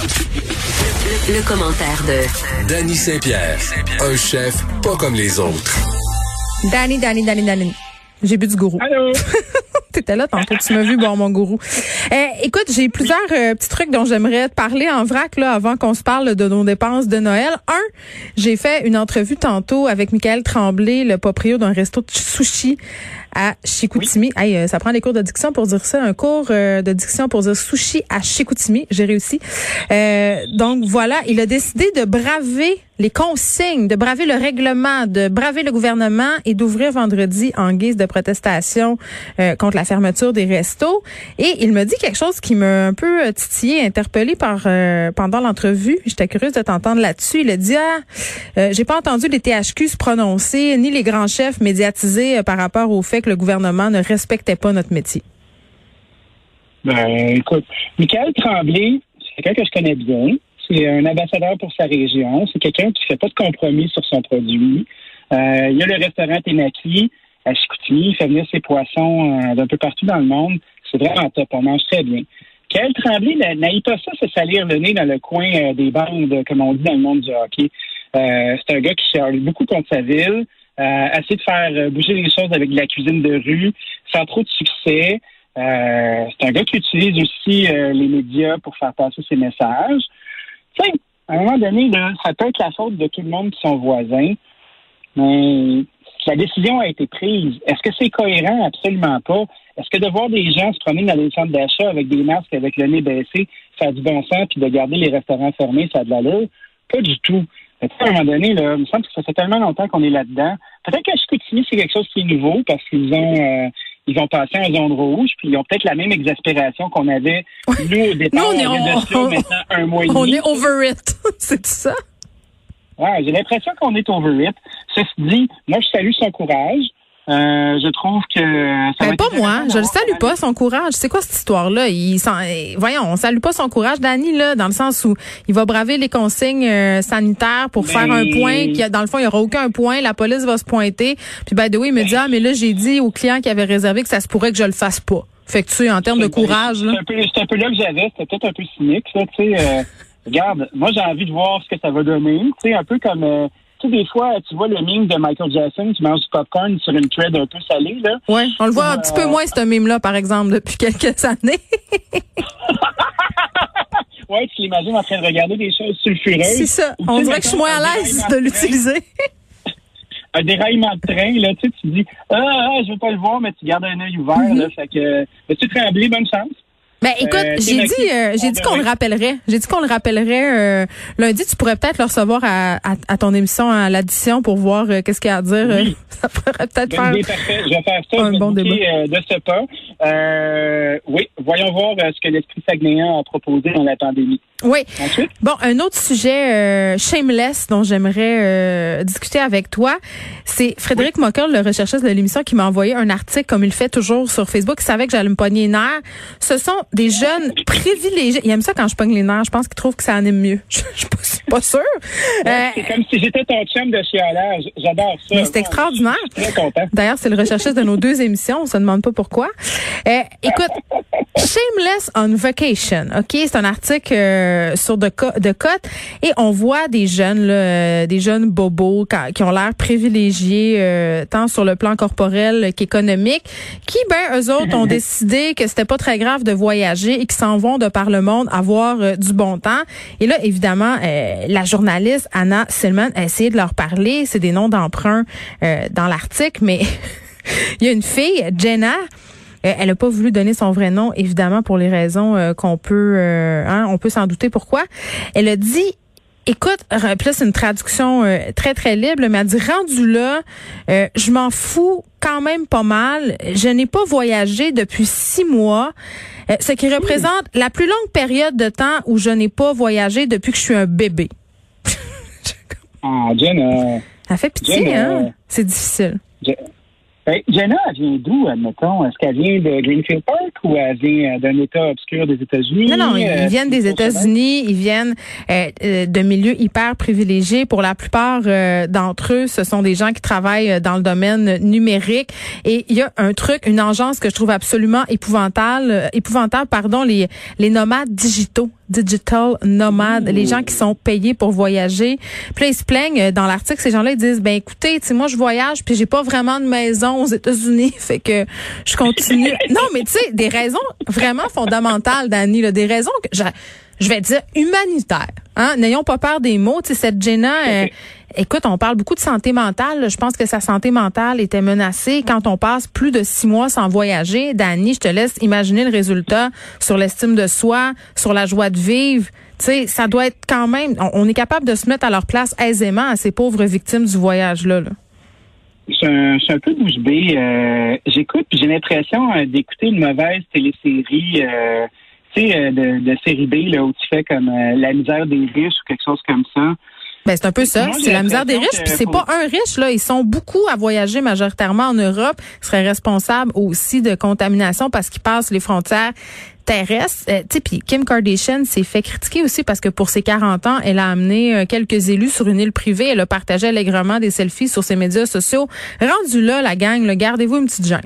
Le, commentaire de Danny Saint-Pierre, un chef pas comme les autres. Danny, Danny, Danny, Danny. J'ai bu du gourou. Allô? T'étais là tantôt, tu m'as vu boire mon gourou. Eh, écoute, j'ai plusieurs euh, petits trucs dont j'aimerais te parler en vrac là avant qu'on se parle de nos dépenses de Noël. Un, j'ai fait une entrevue tantôt avec Michael Tremblay, le proprio d'un resto de sushi à Chicoutimi. Hey, euh, ça prend des cours de diction pour dire ça, un cours euh, de diction pour dire sushi à Chicoutimi. J'ai réussi. donc voilà, il a décidé de braver les consignes, de braver le règlement, de braver le gouvernement et d'ouvrir vendredi en guise de protestation contre la fermeture des restos. Et il me dit quelque chose qui m'a un peu euh, titillé, interpellé par euh, pendant l'entrevue. J'étais curieuse de t'entendre là-dessus. Il a dit ah, euh, j'ai pas entendu les THQ se prononcer ni les grands chefs médiatisés par rapport au fait que le gouvernement ne respectait pas notre métier. Ben, écoute, Michael Tremblay, c'est quelqu'un que je connais bien. C'est un ambassadeur pour sa région. C'est quelqu'un qui fait pas de compromis sur son produit. il y a le restaurant Ténaki à Chicoutimi. Il fait venir ses poissons d'un peu partout dans le monde. C'est vraiment top. On mange très bien. Quel Tremblay n'aille pas ça, se salir le nez dans le coin euh, des bandes, comme on dit dans le monde du hockey. Euh, c'est un gars qui charge beaucoup contre sa ville, euh, essaie de faire bouger les choses avec de la cuisine de rue, sans trop de succès. c'est un gars qui utilise aussi les médias pour faire passer ses messages. Tu à un moment donné, ça peut être la faute de tout le monde qui sont voisins, mais la décision a été prise. Est-ce que c'est cohérent? Absolument pas. Est-ce que de voir des gens se promener dans les centres d'achat avec des masques, avec le nez baissé, ça a du bon sens, puis de garder les restaurants fermés, ça a de l'allure? Pas du tout. à un moment donné, là, il me semble que ça fait tellement longtemps qu'on est là-dedans. Peut-être qu'à Chicoutimi, c'est quelque chose qui est nouveau parce qu'ils ont euh, ils ont passé en zone rouge, puis ils ont peut-être la même exaspération qu'on avait nous au départ. nous, on est, un mois et demi. On est over it, c'est ça? Ouais, j'ai l'impression qu'on est over it. Ceci dit, moi, je salue son courage. Euh, je trouve que ça ben, pas moi, je le salue pas son courage. C'est quoi cette histoire-là? Il eh, voyons, on salue pas son courage, Danny là, dans le sens où il va braver les consignes euh, sanitaires pour faire un point qui dans le fond il y aura aucun point, la police va se pointer. Puis ben de oui, il me dit ah mais là j'ai dit au client qui avait réservé que ça se pourrait que je le fasse pas. Fait que tu sais en termes de courage là. C'est un, peu là que j'avais, c'était peut-être un peu cynique ça, tu sais. Euh, regarde, moi j'ai envie de voir ce que ça va donner, tu sais un peu comme tu sais, des fois, tu vois le meme de Michael Jackson qui mange du popcorn sur une thread un peu salée, là. Oui, on le voit un petit peu euh, moins, ce meme-là, par exemple, depuis quelques années. oui, tu l'imagines en train de regarder des choses sulfureuses. C'est ça. on dirait que je suis moins à l'aise de l'utiliser. un déraillement de train, là, tu sais, tu dis, ah, ah, je veux pas le voir, mais tu gardes un œil ouvert, là. Mm-hmm. Fait que, tu Tremblay, bonne chance. Ben écoute, euh, j'ai dit euh, j'ai dit qu'on le rappellerait. J'ai dit qu'on le rappellerait euh, lundi. Tu pourrais peut-être le recevoir à, à, ton émission à l'addition pour voir qu'est-ce qu'il y a à dire. Oui. ça pourrait peut-être faire. Parfait. Je vais faire ça. Un bon débat. de ce pas. oui, voyons voir ce que l'esprit sagnéant a proposé dans la pandémie. Oui. Bon, un autre sujet shameless dont j'aimerais discuter avec toi, c'est Frédéric oui. le recherchiste de l'émission, qui m'a envoyé un article comme il fait toujours sur Facebook. Il savait que j'allais me pogner les nerfs. Ce sont des jeunes privilégiés. Il aime ça quand je pogne les nerfs. Je pense qu'il trouve que ça anime mieux. Je, suis pas, sûre. Euh, c'est comme si j'étais ton chum de chialage. J'adore ça. Mais c'est extraordinaire. Je suis très content. D'ailleurs, c'est le recherchiste de nos deux émissions. On se demande pas pourquoi. Euh, écoute, Shameless on Vacation. OK? C'est un article euh, sur de, de Cote et on voit des jeunes, là, des jeunes bobos qui ont l'air privilégiés tant sur le plan corporel qu'économique qui, ben, eux autres ont décidé que c'était pas très grave de voyager et qui s'en vont de par le monde avoir euh, du bon temps. Et là, évidemment, euh, la journaliste Anna Silman a essayé de leur parler. C'est des noms d'emprunt euh, dans l'article, mais il y a une fille, Jenna, elle n'a pas voulu donner son vrai nom, évidemment, pour les raisons qu'on peut, hein, on peut s'en douter pourquoi. Elle a dit écoute, là, c'est une traduction euh, très, très libre, mais elle dit, rendu là, euh, je m'en fous quand même pas mal. Je n'ai pas voyagé depuis six mois, euh, ce qui représente la plus longue période de temps où je n'ai pas voyagé depuis que je suis un bébé. ah, Jenna. Ça fait pitié, hein? C'est difficile. Ben, Jenna, elle vient d'où, admettons? Est-ce qu'elle vient de Greenfield Park ou elle vient euh, d'un État obscur des États-Unis? Non, non, ils euh, viennent des États-Unis, ils viennent euh, de milieux hyper privilégiés. Pour la plupart d'entre eux, ce sont des gens qui travaillent dans le domaine numérique. Et il y a un truc, une engeance que je trouve absolument épouvantable, épouvantable, pardon, les, les nomades digitaux digital nomades, les gens qui sont payés pour voyager. Puis là, ils se plaignent euh, dans l'article, ces gens-là ils disent ben écoutez, tu moi je voyage puis j'ai pas vraiment de maison aux États-Unis, fait que je continue. non, mais tu sais, des raisons vraiment fondamentales, Dani, là, des raisons que je, vais dire humanitaires. Hein? N'ayons pas peur des mots. Tu sais, cette Jenna, euh, écoute, on parle beaucoup de santé mentale. Je pense que sa santé mentale était menacée quand on passe plus de six mois sans voyager. Dani, je te laisse imaginer le résultat sur l'estime de soi, sur la joie de vivre. Tu sais, ça doit être quand même. On, est capable de se mettre à leur place aisément à ces pauvres victimes du voyage-là. Là. Je suis un, peu bouche bée. Euh, j'écoute, j'ai l'impression euh, d'écouter une mauvaise télésérie. tu sais, de, de, série B là, où tu fais comme La misère des riches ou quelque chose comme ça. Ben, c'est un peu ça. C'est la misère des riches. Puis c'est pas un riche, là. Ils sont beaucoup à voyager majoritairement en Europe. Ils seraient responsables aussi de contamination parce qu'ils passent les frontières terrestres. Euh, puis Kim Kardashian s'est fait critiquer aussi parce que pour ses 40 ans, elle a amené euh, quelques élus sur une île privée. Elle a partagé allègrement des selfies sur ses médias sociaux. Rendu là, la gang, gardez-vous une petite gêne.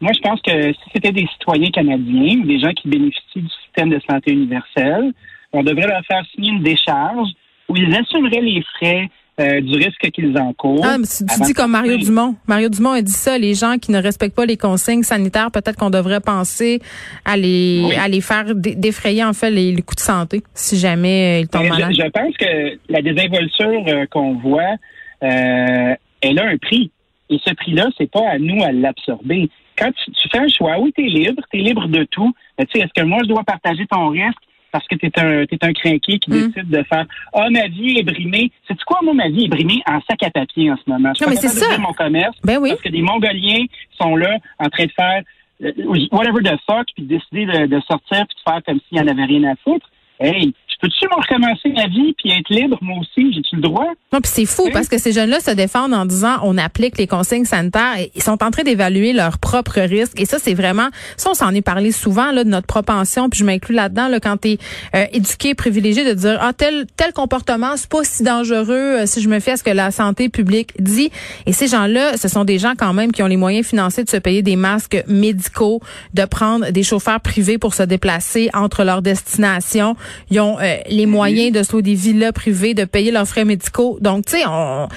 Moi, je pense que si c'était des citoyens canadiens ou des gens qui bénéficient du système de santé universel, on devrait leur faire signer une décharge où ils assumeraient les frais euh, du risque qu'ils encourent. Ah, tu, dis comme Mario Dumont. Mario Dumont a dit ça, les gens qui ne respectent pas les consignes sanitaires, peut-être qu'on devrait penser à les, à les faire défrayer en fait les, coûts de santé si jamais euh, ils tombent malades. Je, je, pense que la désinvolture euh, qu'on voit, euh, elle a un prix. Et ce prix-là, c'est pas à nous à l'absorber. Quand tu, fais un choix, oui, tu es libre, tu es libre de tout. Mais tu sais, est-ce que moi, je dois partager ton risque? Parce que tu es un, es un crinqué qui mm. décide de faire Ah, oh, ma vie est brimée. C'est quoi, moi, ma vie est brimée en sac à papier en ce moment? Je non, mais c'est ça. mon commerce ben oui. parce que des Mongoliens sont là en train de faire euh, whatever the fuck, puis de décider de, de sortir puis de faire comme s'il n'y en avait rien à foutre. Hey, peux-tu me recommencer ma vie puis être libre, moi aussi? J'ai-tu le droit? Non, puis c'est fou parce que ces jeunes-là se défendent en disant on applique les consignes sanitaires et ils sont en train d'évaluer leurs propres risques. Et ça, c'est vraiment, ça, on s'en est parlé souvent, là, de notre propension, puis je m'inclus là-dedans, là, quand tu es euh, éduqué, privilégié, de dire, ah, tel, tel comportement, c'est pas si dangereux euh, si je me fie à ce que la santé publique dit. Et ces gens-là, ce sont des gens quand même qui ont les moyens financiers de se payer des masques médicaux, de prendre des chauffeurs privés pour se déplacer entre leurs destinations. Ils ont euh, les moyens de se louer des villas privées, de payer leurs frais médicaux. Donc, tu sais, on,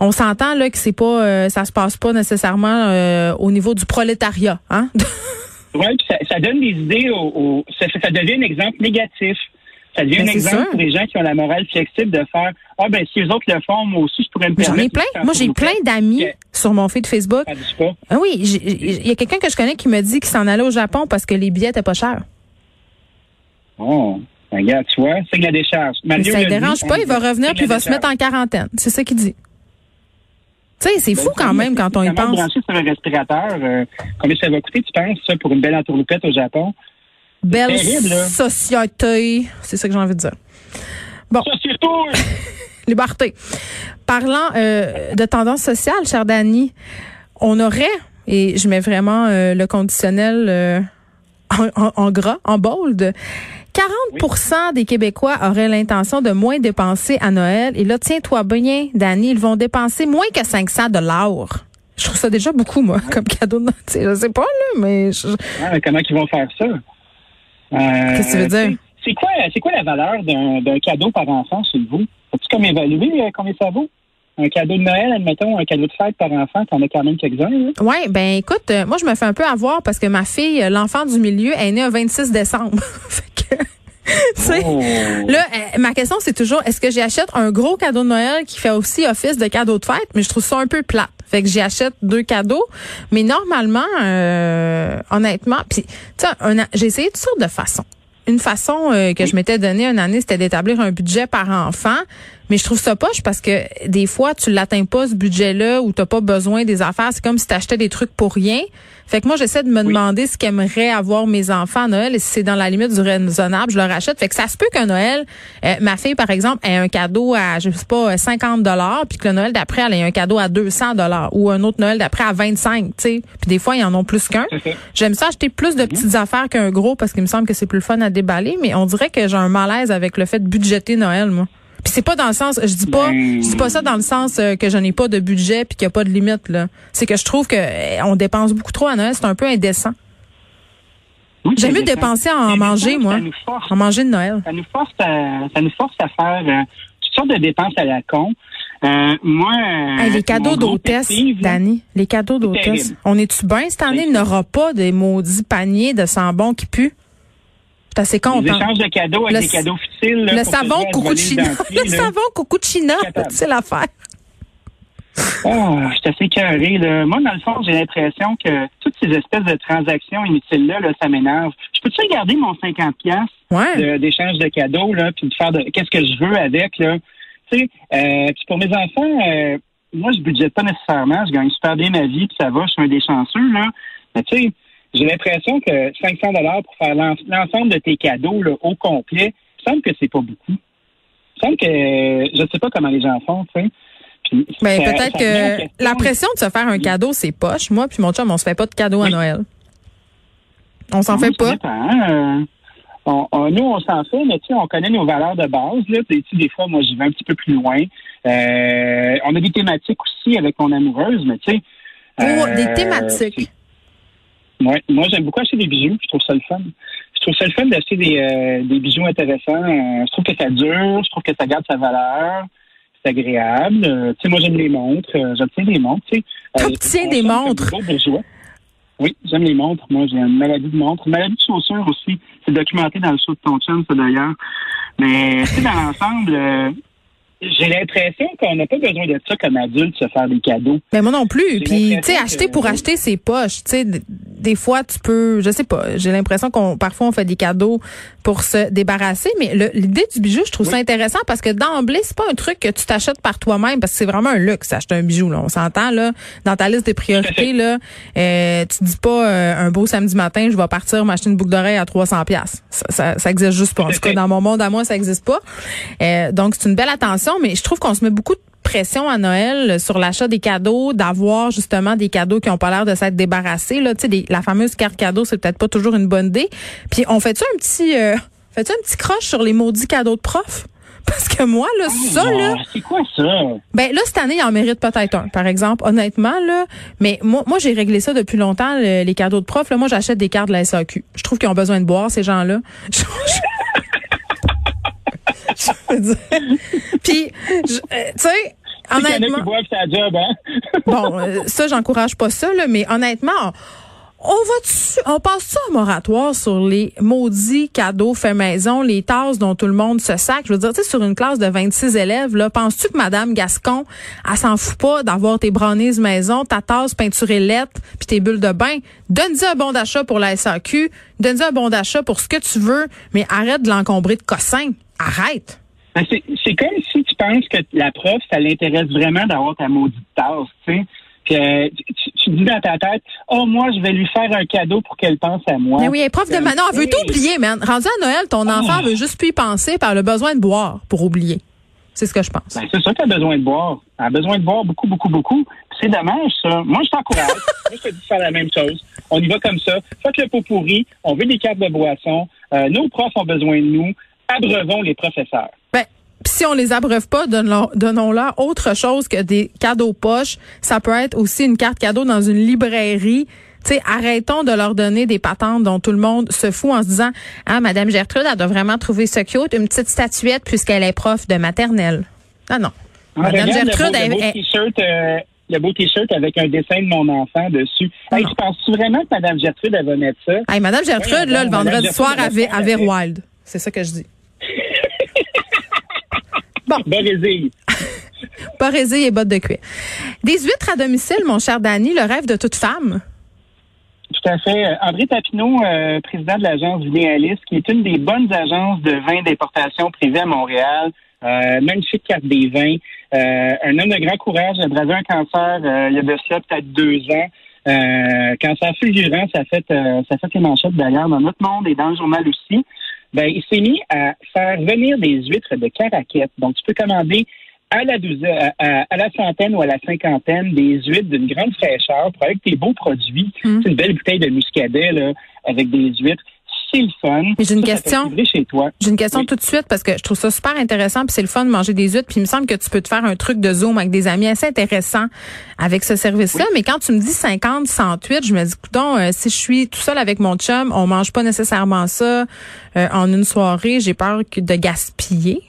on s'entend là que c'est pas, euh, ça se passe pas nécessairement euh, au niveau du prolétariat, hein? oui, ça, ça, donne des idées, au, ça, ça, devient un exemple négatif. Ça devient ben, un exemple pour les gens qui ont la morale flexible de faire Ah ben si les autres le font, moi aussi je pourrais me permettre. J'en ai plein. Moi j'ai plein d'amis sur mon feed Facebook. Ah oui, il y a quelqu'un que je connais qui me dit qu'il s'en allait au Japon parce que les billets étaient pas chers. Oh. Regarde, tu vois, c'est la décharge. ça ne dérange pas, il va revenir puis il va se mettre en quarantaine. C'est ça qu'il dit. Tu sais, c'est ben, fou quand même quand on y pense. branché sur un respirateur, euh, combien ça va coûter, tu penses, ça, pour une belle entourloupette au Japon? Belle société. C'est ça que j'ai envie de dire. Bon. Société! Liberté. Parlant euh, de tendance sociale, cher Dani, on aurait, et je mets vraiment euh, le conditionnel en, en, gras, en bold, 40% des Québécois auraient l'intention de moins dépenser à Noël. Et là, tiens-toi bien, Dani, ils vont dépenser moins que 500 dollars. Je trouve ça déjà beaucoup, moi, comme cadeau de Je sais pas, là, mais... comment ils vont faire ça? Euh, Qu'est-ce que tu veux dire? C'est quoi, quoi la valeur d'un cadeau par enfant chez vous? As-tu comme évalué euh, combien ça vaut? Un cadeau de Noël, admettons, un cadeau de fête par enfant, t'en as quand même quelques-uns. Oui, ben écoute, euh, moi je me fais un peu avoir parce que ma fille, l'enfant du milieu, est née le 26 décembre. Oh. Là, euh, ma question, c'est toujours, est-ce que j'achète un gros cadeau de Noël qui fait aussi office de cadeau de fête, mais je trouve ça un peu plate. Fait que j'y achète deux cadeaux. Mais normalement, euh, honnêtement, puis j'ai essayé toutes sortes de façons. une façon euh, que je m'étais donné une année, c'était d'établir un budget par enfant. Mais je trouve ça poche parce que des fois, tu l'atteins pas, ce budget-là, ou t'as pas besoin des affaires. C'est comme si tu achetais des trucs pour rien. Fait que moi, j'essaie de me demander ce qu'aimeraient avoir mes enfants à Noël. Et si c'est dans la limite du raisonnable, je leur achète. Fait que ça se peut qu'un Noël, euh, ma fille, par exemple, ait un cadeau à, je sais pas, 50 dollars, puis que le Noël d'après, elle ait un cadeau à 200 dollars, ou un autre Noël d'après à 25, tu sais. Puis des fois, ils en ont plus qu'un. J'aime ça acheter plus de petites affaires qu'un gros parce qu'il me semble que c'est plus le fun à déballer, mais on dirait que j'ai un malaise avec le fait de budgéter Noël, moi. Puis c'est pas dans le sens, je dis pas, je dis pas ça dans le sens euh, que je n'ai pas de budget puis qu'il n'y a pas de limite là. C'est que je trouve que euh, on dépense beaucoup trop à Noël, c'est un peu indécent. J'aime mieux dépenser à en manger, moi. En manger de Noël. Ça nous force à, ça nous force à faire euh, toutes sortes de dépenses à la con. moi, les cadeaux d'hôtesse, Dani, les cadeaux d'hôtesse. On est-tu bien cette année? Il n'aura pas des maudits paniers de sambon qui puent? C'est assez content. Les échanges de cadeaux avec des cadeaux futiles. le savon Cucuccina. le savon Cucuccina, c'est l'affaire. Ah, je suis assez carré. Là. Moi, dans le fond, j'ai l'impression que toutes ces espèces de transactions inutiles-là, là, ça m'énerve. Je peux-tu regarder mon 50$ ouais. d'échange de, cadeaux, là, puis de faire de, qu'est-ce que je veux avec, là? Tu sais, euh, puis pour mes enfants, euh, moi, je budgète pas nécessairement. Je gagne super bien ma vie, puis ça va, je suis un des chanceux, là. Mais tu sais, j'ai l'impression que 500 dollars pour faire l'ensemble de tes cadeaux là, au complet, il semble que c'est pas beaucoup. Il semble que je sais pas comment les gens font, tu sais. Mais ben, peut-être que la pression de se faire un cadeau, c'est poche. Moi puis mon chum, on se fait pas de cadeau à Noël. On s'en fait pas. Hein. nous, on s'en fait, mais tu sais, on connaît nos valeurs de base. Là. des fois, moi, j'y vais un petit peu plus loin. Euh, on a des thématiques aussi avec mon amoureuse, mais tu sais. Oh, des euh, thématiques. Ouais. Moi, j'aime beaucoup acheter des bijoux. Je trouve ça le fun. Je trouve ça le fun d'acheter des, euh, des bijoux intéressants. Euh, je trouve que ça dure. Je trouve que ça garde sa valeur. C'est agréable. Euh, tu sais, moi, j'aime les montres. J'obtiens des montres. Tu sais. Des montres? Oui, j'aime les montres. Moi, j'ai une maladie de montre. Une maladie de chaussures aussi. C'est documenté dans le show de ton chum, ça, d'ailleurs. Mais, tu sais, dans l'ensemble, j'ai l'impression qu'on n'a pas besoin de ça comme adulte, se faire des cadeaux. Mais moi non plus. Puis, tu sais, acheter pour acheter ses poches. Tu sais, des fois, tu peux, je sais pas, j'ai l'impression qu'on parfois on fait des cadeaux pour se débarrasser. Mais l'idée du bijou, je trouve ça intéressant parce que d'emblée, c'est pas un truc que tu t'achètes par toi-même parce que c'est vraiment un luxe acheter un bijou. Là. On s'entend là dans ta liste des priorités là. Euh, tu dis pas euh, un beau samedi matin, je vais partir m'acheter une boucle d'oreille à 300 pièces. Ça, ça, ça, existe juste pas. En tout cas, dans mon monde à moi, ça existe pas. Euh, donc c'est une belle attention mais je trouve qu'on se met beaucoup de pression à Noël sur l'achat des cadeaux, d'avoir justement des cadeaux qui ont pas l'air de s'être débarrassés. Là, tu sais, la fameuse carte cadeau, c'est peut-être pas toujours une bonne idée. Puis on fait-tu un petit, euh, fait-tu un petit croche sur les maudits cadeaux de prof? Parce que moi, là, ah, ça, là. C'est quoi ça? Ben, là, cette année, il en mérite peut-être un, par exemple, honnêtement, là. Mais moi, moi j'ai réglé ça depuis longtemps, les cadeaux de prof. Là, moi, j'achète des cartes de la SAQ. Je trouve qu'ils ont besoin de boire, ces gens-là. Puis, euh, tu sais, honnêtement. Hein? bon, euh, ça, j'encourage pas ça, là, mais honnêtement, on va on passe ça un moratoire sur les maudits cadeaux faits maison, les tasses dont tout le monde se sac? Je veux dire, tu sais, sur une classe de 26 élèves, là, penses-tu que Madame Gascon, elle s'en fout pas d'avoir tes brownies maison, ta tasse peinturée lettre, puis tes bulles de bain? Donne-y un bon d'achat pour la SAQ, donne-y un bon d'achat pour ce que tu veux, mais arrête de l'encombrer de cossins. Arrête. Ben, c'est comme si tu penses que la prof, ça l'intéresse vraiment d'avoir ta maudite tasse, tu sais. Que tu, dis dans ta tête, oh, moi, je vais lui faire un cadeau pour qu'elle pense à moi. Mais oui, prof de Manon, elle veut t'oublier, man. Rendu à Noël, ton ah. enfant veut juste plus y penser par le besoin de boire pour oublier. C'est ce que je pense. Ben, c'est ça qu'elle a besoin de boire. Elle a besoin de boire beaucoup, beaucoup, beaucoup. C'est dommage, ça. Moi, je t'encourage. Moi, je te dis de faire la même chose. On y va comme ça. Faites le pot pourri. On veut des cartes de boisson. Euh, nos profs ont besoin de nous. Abreuvons les professeurs. Ben, si on les abreuve pas, donnons-leur autre chose que des cadeaux poches. Ça peut être aussi une carte cadeau dans une librairie. sais, arrêtons de leur donner des patentes dont tout le monde se fout en se disant Ah, Madame Gertrude, elle doit vraiment trouver ça cute, une petite statuette puisqu'elle est prof de maternelle. Ah non. Ah, Madame Gertrude, le beau, t-shirt, le beau t-shirt avec un dessin de mon enfant dessus. Hey, tu penses-tu vraiment que Madame Gertrude, elle va mettre ça? Hey, Madame Gertrude, là, le vendredi soir, à, à Wild. C'est ça que je dis. Bon. Borésie. et bottes de cuir. Des huîtres à domicile, mon cher Danny, le rêve de toute femme? tout à fait. André Tapineau, euh, président de l'agence Vinéalis, qui est une des bonnes agences de vins d'importation privée à Montréal. Euh, magnifique carte des vins. Euh, un homme de grand courage a bravé un cancer euh, il y a de ça peut-être deux ans. Euh, cancer fulgurant, ça fait ça fait les manchettes d'ailleurs dans notre monde et dans le journal aussi. Ben, il s'est mis à faire venir des huîtres de caraquette. Donc, tu peux commander à la douzaine, à, la centaine ou à la cinquantaine des huîtres d'une grande fraîcheur pour avec tes beaux produits. Hum. C'est une belle bouteille de muscadet là, avec des huîtres. C'est le fun. Mais j'ai une question. J'ai une question tout de suite parce que je trouve ça super intéressant puis c'est le fun de manger des huîtres puis il me semble que tu peux te faire un truc de zoom avec des amis assez intéressant avec ce service-là mais quand tu me dis 50 108 je me dis coudon euh, si je suis tout seul avec mon chum on mange pas nécessairement ça euh, en une soirée j'ai peur que de gaspiller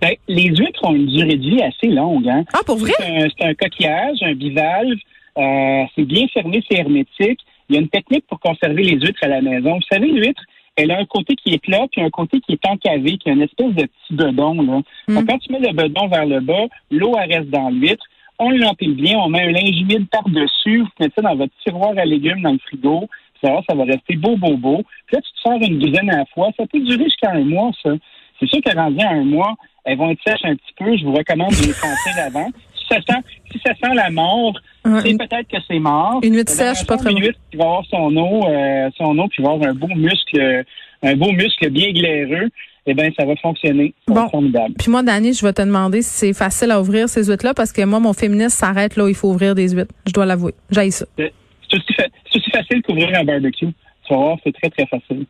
Ben, les huîtres ont une durée de vie assez longue. Hein? ah pour vrai? C'est un, c'est un coquillage, un bivalve. Euh, c'est bien fermé, c'est hermétique. Il y a une technique pour conserver les huîtres à la maison. Vous savez, l'huître, elle a un côté qui est plat, puis un côté qui est encavé, qui a une espèce de petit bedon. Là. Mm. Donc, quand tu mets le bedon vers le bas, l'eau reste dans l'huître. On l'empile bien, on met un linge humide par-dessus, vous mettez ça dans votre tiroir à légumes dans le frigo. Ça va, ça va rester beau, beau, beau. Puis là, tu te sers une douzaine à la fois. Ça peut durer jusqu'à un mois, ça. C'est sûr que rendu à un mois, elles vont être sèches un petit peu. Je vous recommande de les sentir avant. Si ça sent, si ça sent la mort, C'est une- peut-être que c'est mort. Une huître Mais sèche, pas très huître qui va avoir son eau, euh, son eau, puis va avoir un beau muscle, un beau muscle bien glaireux. Eh bien, ça va fonctionner. Ça Bon. formidable. puis moi Dani je vais te demander si c'est facile à ouvrir ces huîtres là parce que moi mon féministe s'arrête là où il faut ouvrir des huîtres je dois l'avouer j'aille ça C'est aussi, fa- c'est aussi facile qu'ouvrir un barbecue. Tu vas voir, c'est très, très facile.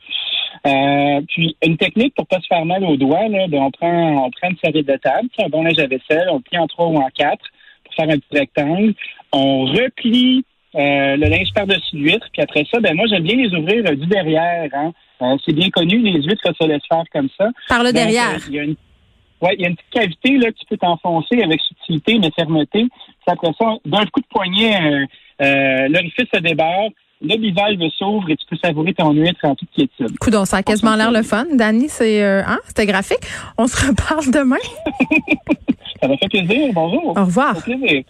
Euh, puis, une technique pour pas se faire mal aux doigts, là, ben, on prend, on prend une serviette de table, un bon linge à vaisselle, on le plie en trois ou en quatre faire un petit rectangle. On replie euh, le linge par-dessus l'huître, puis après ça, ben moi, j'aime bien les ouvrir euh, du derrière. Hein. Euh, c'est bien connu, les huîtres, se laisse faire comme ça. par le Donc, derrière il y a une Ouais, il y a une petite cavité là que tu peux t'enfoncer avec subtilité mais fermeté. Puis après ça, d'un coup de poignet, l'orifice se débarre, le bivalve s'ouvre et tu peux savourer ton huître en toute quiétude. Coudon, ça a quasiment l'air le fun. Dani, c'est euh, hein, c'était graphique. On se reparle demain. Ça m'a fait plaisir. Bonjour. Au revoir. Ça fait plaisir.